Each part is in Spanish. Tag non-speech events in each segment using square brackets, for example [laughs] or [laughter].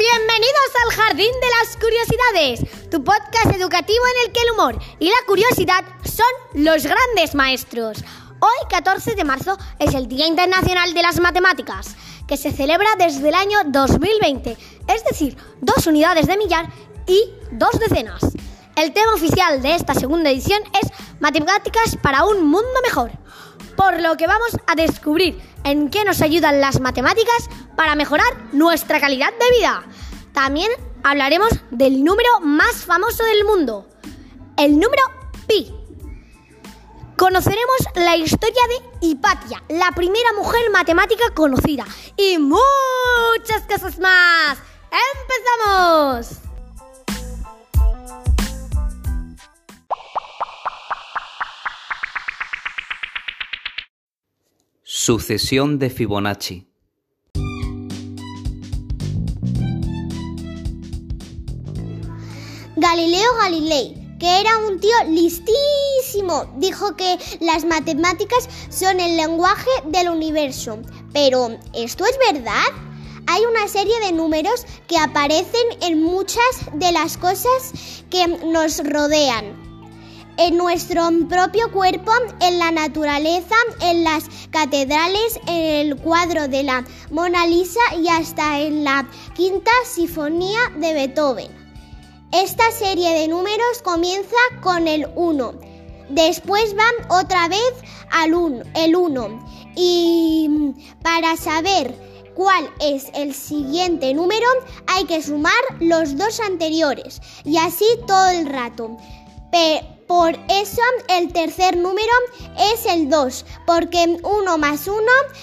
Bienvenidos al Jardín de las Curiosidades, tu podcast educativo en el que el humor y la curiosidad son los grandes maestros. Hoy, 14 de marzo, es el Día Internacional de las Matemáticas, que se celebra desde el año 2020, es decir, dos unidades de millar y dos decenas. El tema oficial de esta segunda edición es Matemáticas para un mundo mejor, por lo que vamos a descubrir en qué nos ayudan las matemáticas para mejorar nuestra calidad de vida. También hablaremos del número más famoso del mundo, el número pi. Conoceremos la historia de Hipatia, la primera mujer matemática conocida, y muchas cosas más. ¡Empezamos! Sucesión de Fibonacci. Galileo Galilei, que era un tío listísimo, dijo que las matemáticas son el lenguaje del universo. Pero, ¿esto es verdad? Hay una serie de números que aparecen en muchas de las cosas que nos rodean en nuestro propio cuerpo, en la naturaleza, en las catedrales, en el cuadro de la Mona Lisa y hasta en la quinta sinfonía de Beethoven. Esta serie de números comienza con el 1, después van otra vez al 1, el 1 y para saber cuál es el siguiente número hay que sumar los dos anteriores y así todo el rato. Por eso el tercer número es el 2, porque 1 más 1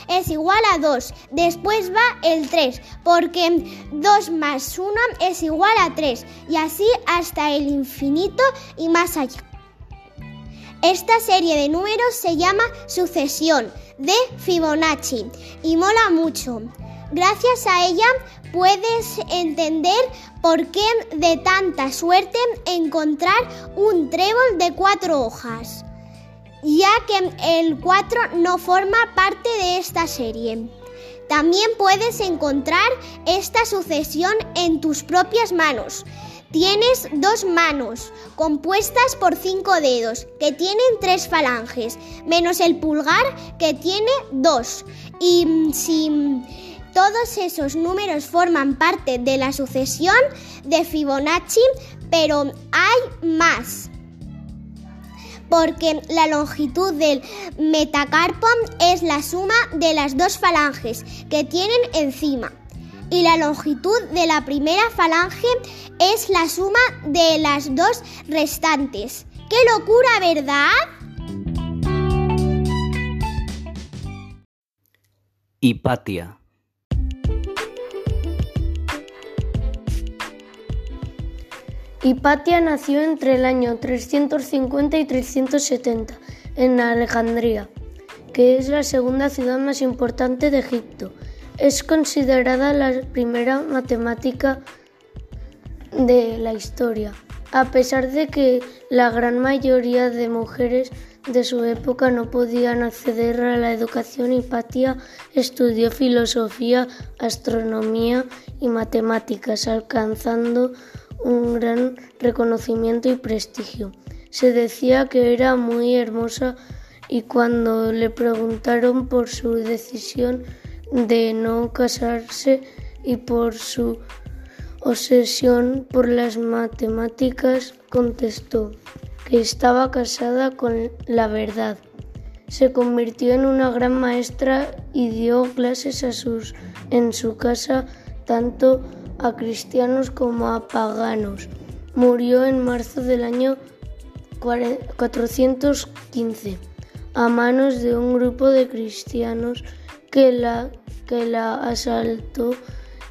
es igual a 2. Después va el 3, porque 2 más 1 es igual a 3. Y así hasta el infinito y más allá. Esta serie de números se llama sucesión de Fibonacci y mola mucho. Gracias a ella puedes entender por qué de tanta suerte encontrar un trébol de cuatro hojas, ya que el 4 no forma parte de esta serie. También puedes encontrar esta sucesión en tus propias manos. Tienes dos manos compuestas por cinco dedos que tienen tres falanges, menos el pulgar que tiene dos. Y si todos esos números forman parte de la sucesión de Fibonacci, pero hay más. Porque la longitud del metacarpo es la suma de las dos falanges que tienen encima. Y la longitud de la primera falange es la suma de las dos restantes. ¡Qué locura, verdad! Hipatia. Hipatia nació entre el año 350 y 370 en Alejandría, que es la segunda ciudad más importante de Egipto. Es considerada la primera matemática de la historia, a pesar de que la gran mayoría de mujeres de su época no podían acceder a la educación. Hipatia estudió filosofía, astronomía y matemáticas, alcanzando un gran reconocimiento y prestigio. Se decía que era muy hermosa y cuando le preguntaron por su decisión de no casarse y por su obsesión por las matemáticas, contestó que estaba casada con la verdad. Se convirtió en una gran maestra y dio clases en su casa tanto a cristianos como a paganos. Murió en marzo del año 415 a manos de un grupo de cristianos que la, que la asaltó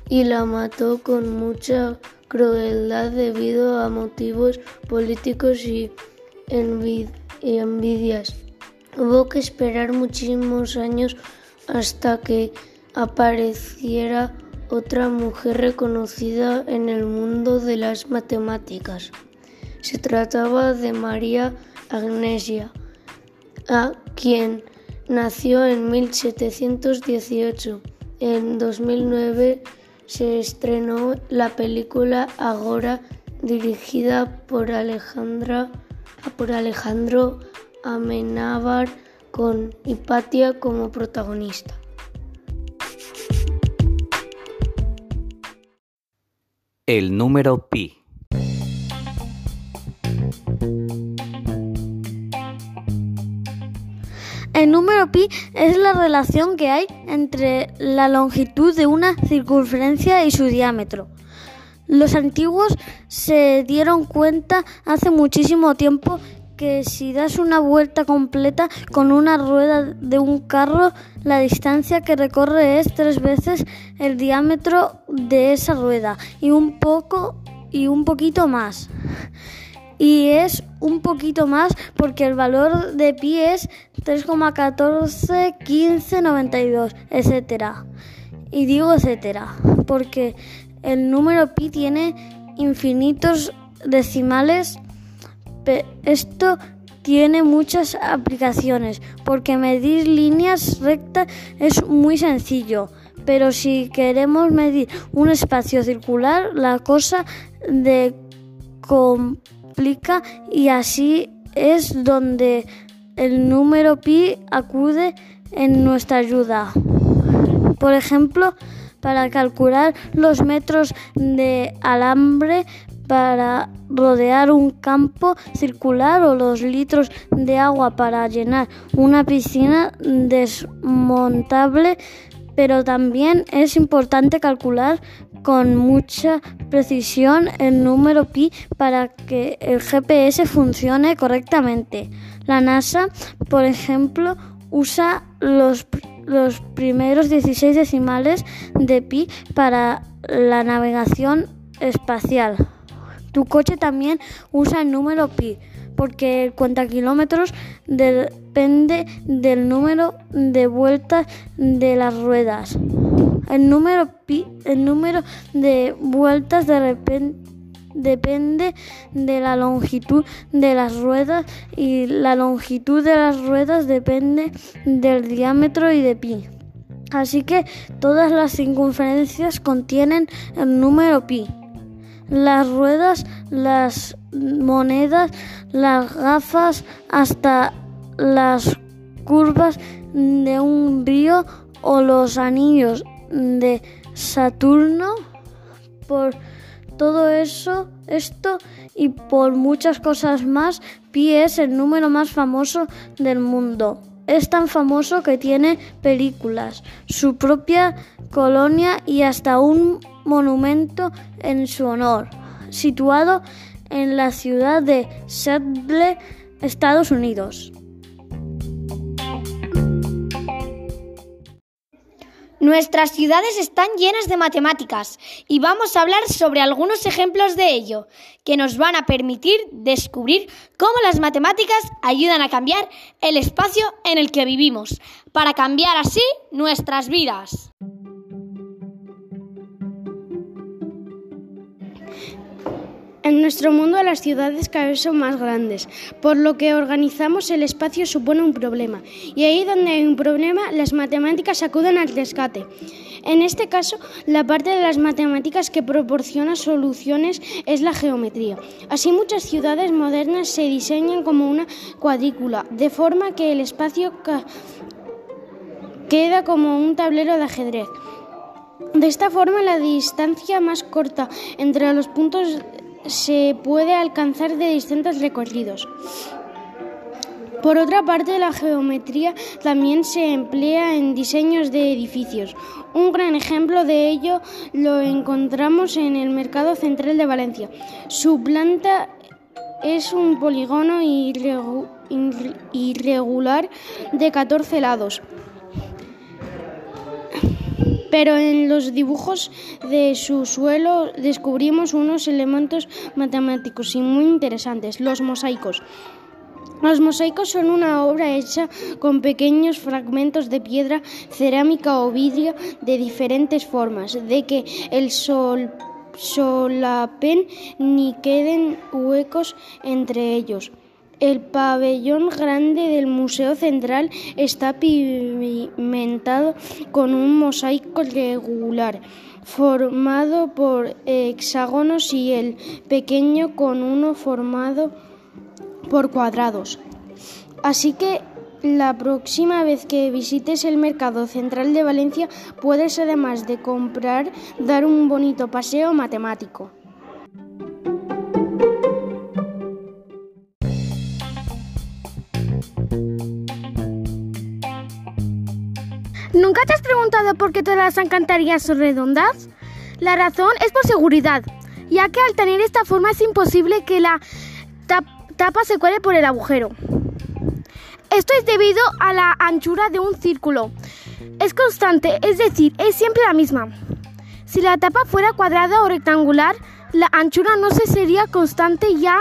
y la mató con mucha crueldad debido a motivos políticos y, y envidias. Hubo que esperar muchísimos años hasta que apareciera otra mujer reconocida en el mundo de las matemáticas. Se trataba de María Agnesia, a quien nació en 1718. En 2009 se estrenó la película Agora dirigida por, Alejandra, Alejandro Amenábar con Hipatia como protagonista. El número pi. El número pi es la relación que hay entre la longitud de una circunferencia y su diámetro. Los antiguos se dieron cuenta hace muchísimo tiempo que si das una vuelta completa con una rueda de un carro, la distancia que recorre es tres veces el diámetro de esa rueda y un poco y un poquito más y es un poquito más porque el valor de pi es 3,14, 15, 92, etcétera. Y digo etcétera porque el número pi tiene infinitos decimales. Esto tiene muchas aplicaciones porque medir líneas rectas es muy sencillo. Pero si queremos medir un espacio circular, la cosa de y así es donde el número pi acude en nuestra ayuda. Por ejemplo, para calcular los metros de alambre para rodear un campo circular o los litros de agua para llenar una piscina desmontable, pero también es importante calcular con mucha precisión el número pi para que el GPS funcione correctamente. La NASA, por ejemplo, usa los, los primeros 16 decimales de pi para la navegación espacial. Tu coche también usa el número pi porque el cuenta kilómetros depende del número de vueltas de las ruedas. El número, pi, el número de vueltas de depende de la longitud de las ruedas y la longitud de las ruedas depende del diámetro y de pi. Así que todas las circunferencias contienen el número pi. Las ruedas, las monedas, las gafas, hasta las curvas de un río o los anillos de Saturno. Por todo eso, esto y por muchas cosas más, Pi es el número más famoso del mundo. Es tan famoso que tiene películas, su propia colonia y hasta un monumento en su honor, situado en la ciudad de Seattle, Estados Unidos. Nuestras ciudades están llenas de matemáticas y vamos a hablar sobre algunos ejemplos de ello que nos van a permitir descubrir cómo las matemáticas ayudan a cambiar el espacio en el que vivimos, para cambiar así nuestras vidas. En nuestro mundo las ciudades cada vez son más grandes, por lo que organizamos el espacio supone un problema. Y ahí donde hay un problema, las matemáticas acuden al rescate. En este caso, la parte de las matemáticas que proporciona soluciones es la geometría. Así muchas ciudades modernas se diseñan como una cuadrícula, de forma que el espacio queda como un tablero de ajedrez. De esta forma, la distancia más corta entre los puntos se puede alcanzar de distintos recorridos. Por otra parte, la geometría también se emplea en diseños de edificios. Un gran ejemplo de ello lo encontramos en el Mercado Central de Valencia. Su planta es un polígono irregular de 14 lados pero en los dibujos de su suelo descubrimos unos elementos matemáticos y muy interesantes, los mosaicos. Los mosaicos son una obra hecha con pequeños fragmentos de piedra, cerámica o vidrio de diferentes formas, de que el sol solapen ni queden huecos entre ellos. El pabellón grande del Museo Central está pavimentado con un mosaico regular formado por hexágonos y el pequeño con uno formado por cuadrados. Así que la próxima vez que visites el Mercado Central de Valencia puedes además de comprar dar un bonito paseo matemático. Preguntado por qué todas las alcantarillas son redondas? La razón es por seguridad, ya que al tener esta forma es imposible que la tapa se cuele por el agujero. Esto es debido a la anchura de un círculo. Es constante, es decir, es siempre la misma. Si la tapa fuera cuadrada o rectangular, la anchura no se sería constante ya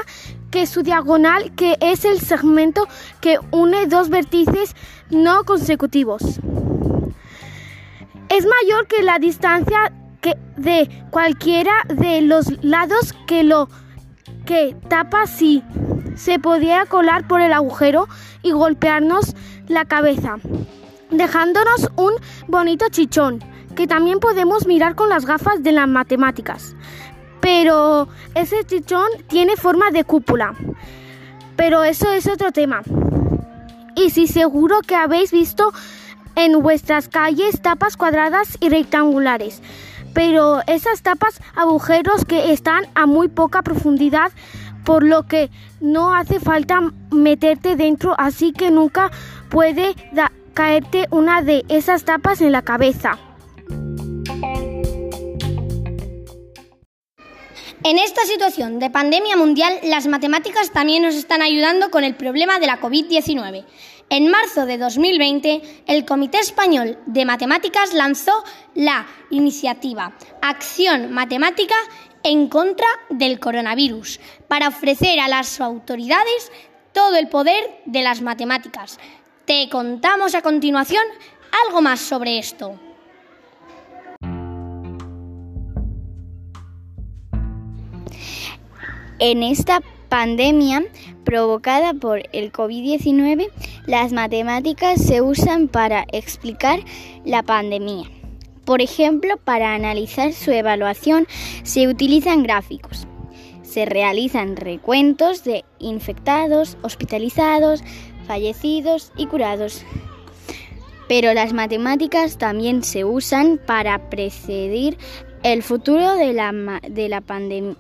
que su diagonal, que es el segmento que une dos vértices no consecutivos, es mayor que la distancia que de cualquiera de los lados que lo que tapa si se podía colar por el agujero y golpearnos la cabeza, dejándonos un bonito chichón que también podemos mirar con las gafas de las matemáticas. Pero ese chichón tiene forma de cúpula. Pero eso es otro tema. Y sí, seguro que habéis visto en vuestras calles tapas cuadradas y rectangulares. Pero esas tapas agujeros que están a muy poca profundidad por lo que no hace falta meterte dentro, así que nunca puede caerte una de esas tapas en la cabeza. En esta situación de pandemia mundial, las matemáticas también nos están ayudando con el problema de la COVID-19. En marzo de 2020, el Comité Español de Matemáticas lanzó la iniciativa Acción Matemática en contra del coronavirus para ofrecer a las autoridades todo el poder de las matemáticas. Te contamos a continuación algo más sobre esto. En esta pandemia provocada por el COVID-19, las matemáticas se usan para explicar la pandemia. Por ejemplo, para analizar su evaluación se utilizan gráficos. Se realizan recuentos de infectados, hospitalizados, fallecidos y curados. Pero las matemáticas también se usan para precedir el futuro de la, de la pandemia.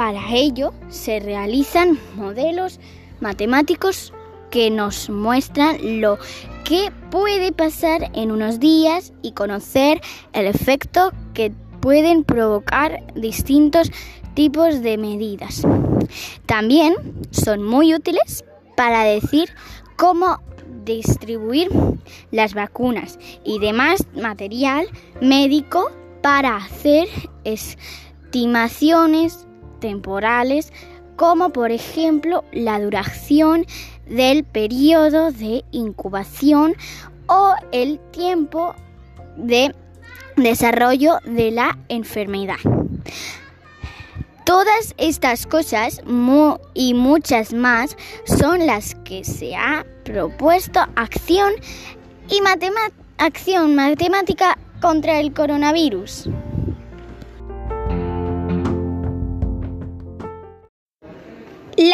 Para ello se realizan modelos matemáticos que nos muestran lo que puede pasar en unos días y conocer el efecto que pueden provocar distintos tipos de medidas. También son muy útiles para decir cómo distribuir las vacunas y demás material médico para hacer estimaciones temporales como por ejemplo la duración del periodo de incubación o el tiempo de desarrollo de la enfermedad. Todas estas cosas y muchas más son las que se ha propuesto acción y acción matemática contra el coronavirus.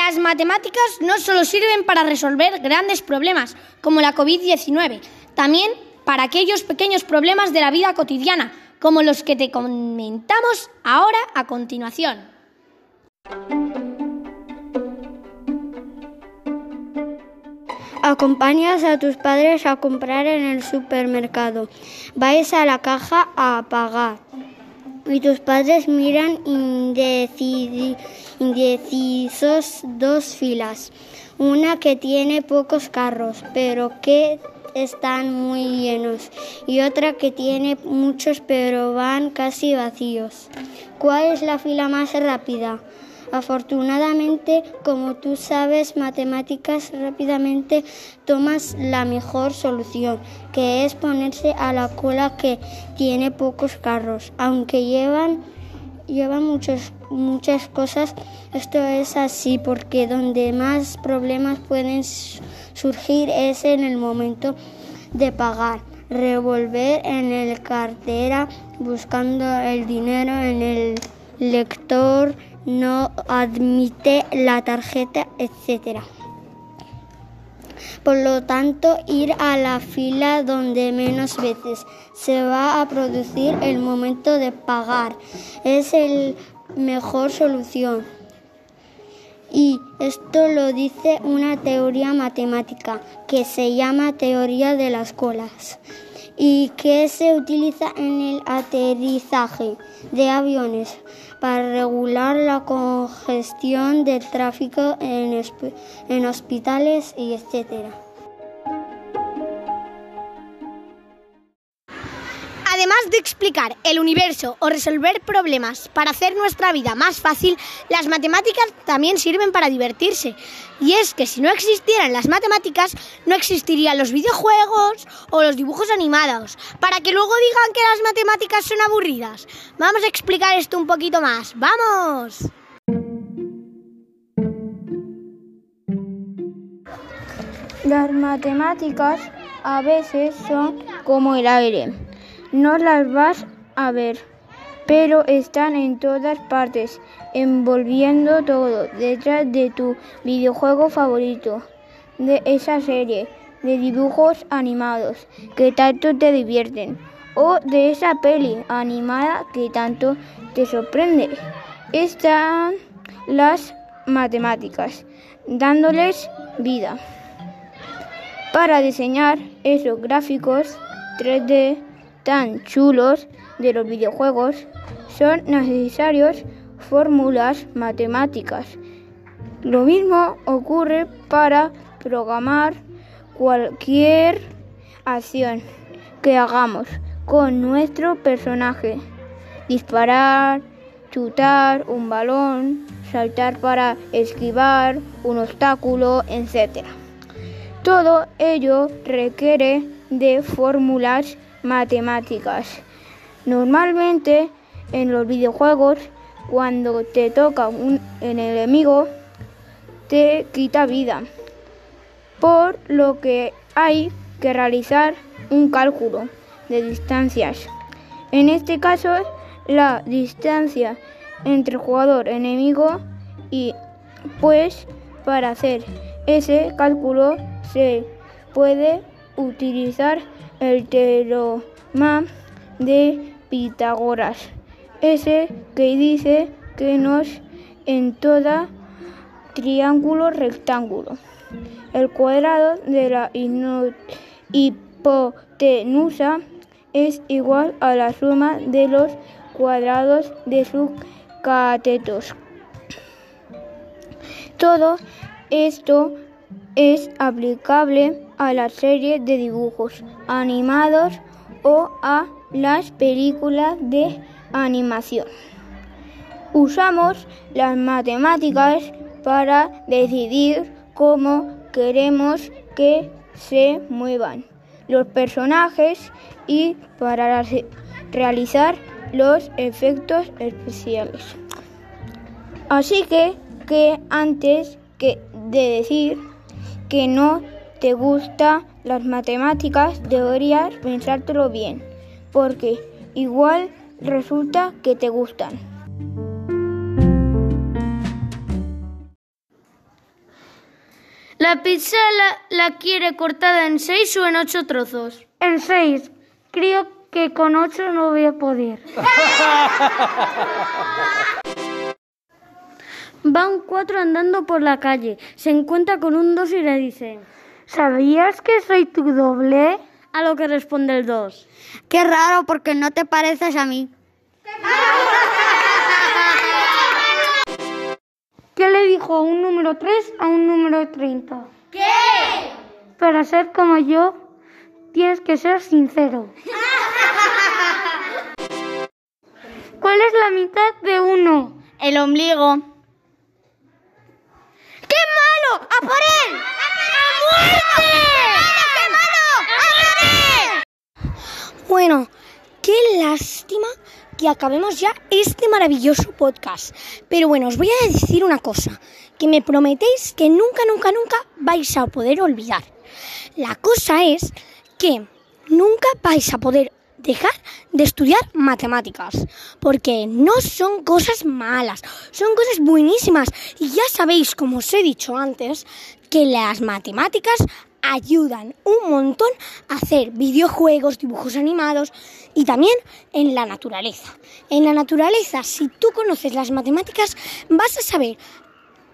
Las matemáticas no solo sirven para resolver grandes problemas como la COVID-19, también para aquellos pequeños problemas de la vida cotidiana, como los que te comentamos ahora a continuación. Acompañas a tus padres a comprar en el supermercado. Vais a la caja a pagar y tus padres miran indecisos dos filas, una que tiene pocos carros, pero que están muy llenos, y otra que tiene muchos, pero van casi vacíos. ¿Cuál es la fila más rápida? Afortunadamente, como tú sabes matemáticas, rápidamente tomas la mejor solución, que es ponerse a la cola que tiene pocos carros, aunque llevan lleva muchas, muchas cosas. Esto es así porque donde más problemas pueden surgir es en el momento de pagar. Revolver en el cartera buscando el dinero en el lector no admite la tarjeta, etcétera. Por lo tanto, ir a la fila donde menos veces se va a producir el momento de pagar es la mejor solución. Y esto lo dice una teoría matemática que se llama teoría de las colas y que se utiliza en el aterrizaje de aviones para regular la congestión del tráfico en, en hospitales y etcétera. Además de explicar el universo o resolver problemas para hacer nuestra vida más fácil, las matemáticas también sirven para divertirse. Y es que si no existieran las matemáticas, no existirían los videojuegos o los dibujos animados, para que luego digan que las matemáticas son aburridas. Vamos a explicar esto un poquito más. ¡Vamos! Las matemáticas a veces son como el aire no las vas a ver, pero están en todas partes, envolviendo todo, detrás de tu videojuego favorito, de esa serie de dibujos animados que tanto te divierten, o de esa peli animada que tanto te sorprende. Están las matemáticas, dándoles vida. Para diseñar esos gráficos 3D tan chulos de los videojuegos, son necesarios fórmulas matemáticas. Lo mismo ocurre para programar cualquier acción que hagamos con nuestro personaje. Disparar, chutar un balón, saltar para esquivar un obstáculo, etc. Todo ello requiere de fórmulas matemáticas. Normalmente en los videojuegos, cuando te toca un enemigo, te quita vida, por lo que hay que realizar un cálculo de distancias. En este caso, la distancia entre jugador enemigo y pues para hacer ese cálculo se puede utilizar el teorema de Pitágoras, ese que dice que nos en toda triángulo rectángulo. El cuadrado de la hipotenusa es igual a la suma de los cuadrados de sus catetos. Todo esto es aplicable a la serie de dibujos animados o a las películas de animación. Usamos las matemáticas para decidir cómo queremos que se muevan los personajes y para realizar los efectos especiales. Así que, que antes que de decir que no te gustan las matemáticas, deberías pensártelo bien, porque igual resulta que te gustan. ¿La pizza la, la, quiere cortada en seis o en ocho trozos? En seis. Creo que con ocho no voy a poder. [laughs] Van cuatro andando por la calle. Se encuentra con un dos y le dice... ¿Sabías que soy tu doble? A lo que responde el dos. Qué raro porque no te pareces a mí. ¿Qué le dijo un número 3 a un número 30? ¿Qué? Para ser como yo, tienes que ser sincero. [laughs] ¿Cuál es la mitad de uno? El ombligo. ¡Qué malo! ¡A por él! ¡A muerte! ¡Qué! ¡A por él! Bueno, qué lástima que acabemos ya este maravilloso podcast. Pero bueno, os voy a decir una cosa, que me prometéis que nunca, nunca, nunca vais a poder olvidar. La cosa es que nunca vais a poder dejar de estudiar matemáticas, porque no son cosas malas, son cosas buenísimas. Y ya sabéis, como os he dicho antes, que las matemáticas ayudan un montón a hacer videojuegos, dibujos animados y también en la naturaleza. En la naturaleza, si tú conoces las matemáticas, vas a saber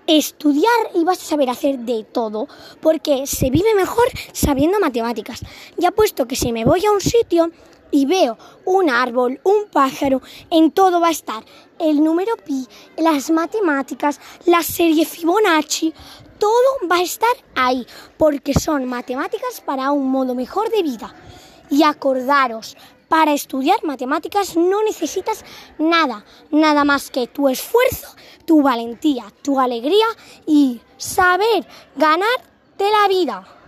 estudiar y vas a saber hacer de todo, porque se vive mejor sabiendo matemáticas. Ya puesto que si me voy a un sitio y veo un árbol, un pájaro, en todo va a estar el número pi, las matemáticas, la serie Fibonacci, todo va a estar ahí, porque son matemáticas para un modo mejor de vida. Y acordaros, para estudiar matemáticas no necesitas nada, nada más que tu esfuerzo, tu valentía, tu alegría y saber ganarte la vida.